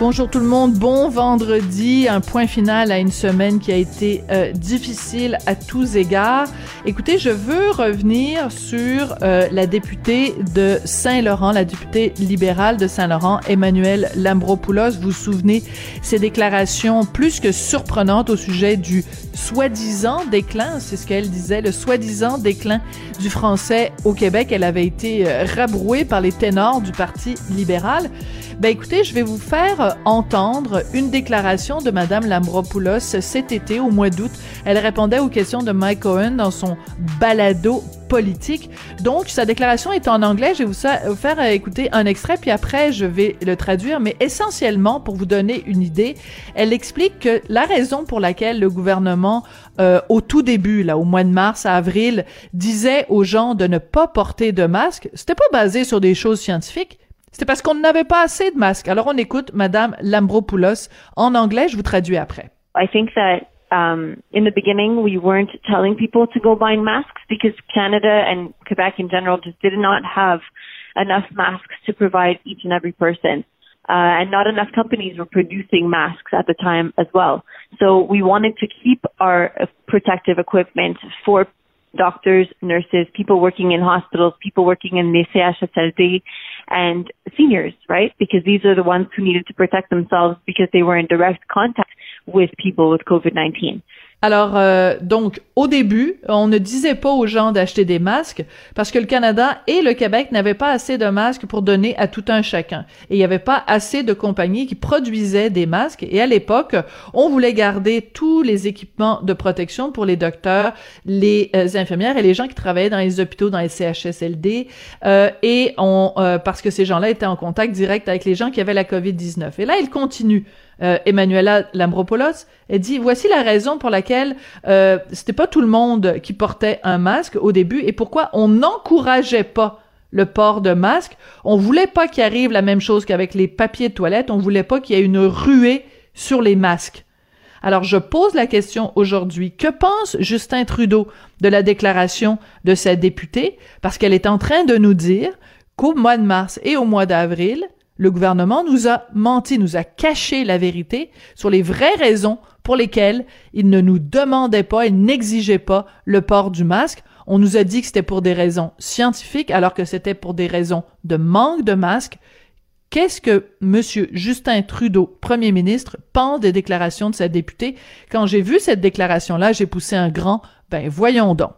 Bonjour tout le monde, bon vendredi, un point final à une semaine qui a été euh, difficile à tous égards. Écoutez, je veux revenir sur euh, la députée de Saint-Laurent, la députée libérale de Saint-Laurent, Emmanuelle Lambropoulos. Vous vous souvenez ses déclarations plus que surprenantes au sujet du soi-disant déclin, c'est ce qu'elle disait, le soi-disant déclin du français au Québec. Elle avait été euh, rabrouée par les ténors du Parti libéral. Ben écoutez, je vais vous faire euh, entendre une déclaration de Madame Lambropoulos cet été, au mois d'août. Elle répondait aux questions de Mike Cohen dans son balado politique. Donc, sa déclaration est en anglais. Je vais vous faire euh, écouter un extrait, puis après, je vais le traduire. Mais essentiellement, pour vous donner une idée, elle explique que la raison pour laquelle le gouvernement, euh, au tout début, là, au mois de mars à avril, disait aux gens de ne pas porter de masque, c'était pas basé sur des choses scientifiques. C'est parce qu'on n'avait pas assez de masques. Alors on écoute Madame Lambropoulos en anglais, je vous traduis après. I think that um, in the beginning we weren't telling people to go buy masks because Canada and Quebec in general just did not have enough masks to provide each and every person. Uh, and not enough companies were producing masks at the time as well. So we wanted to keep our protective equipment for doctors, nurses, people working in hospitals, people working in the CHSLD, and seniors, right? Because these are the ones who needed to protect themselves because they were in direct contact with people with COVID-19. Alors, euh, donc, au début, on ne disait pas aux gens d'acheter des masques parce que le Canada et le Québec n'avaient pas assez de masques pour donner à tout un chacun. Et il n'y avait pas assez de compagnies qui produisaient des masques. Et à l'époque, on voulait garder tous les équipements de protection pour les docteurs, les euh, infirmières et les gens qui travaillaient dans les hôpitaux, dans les CHSLD. Euh, et on, parce que ces gens-là étaient en contact direct avec les gens qui avaient la COVID-19. Et là, il continue euh, Emmanuela Lambropoulos, elle dit voici la raison pour laquelle euh, c'était pas tout le monde qui portait un masque au début et pourquoi on n'encourageait pas le port de masque. On voulait pas qu'il arrive la même chose qu'avec les papiers de toilette. On voulait pas qu'il y ait une ruée sur les masques. Alors je pose la question aujourd'hui, que pense Justin Trudeau de la déclaration de sa députée? Parce qu'elle est en train de nous dire qu'au mois de mars et au mois d'avril, le gouvernement nous a menti, nous a caché la vérité sur les vraies raisons pour lesquelles il ne nous demandait pas, il n'exigeait pas le port du masque. On nous a dit que c'était pour des raisons scientifiques alors que c'était pour des raisons de manque de masques. Qu'est-ce que M. Justin Trudeau, Premier ministre, pense des déclarations de sa députée? Quand j'ai vu cette déclaration-là, j'ai poussé un grand, ben voyons donc.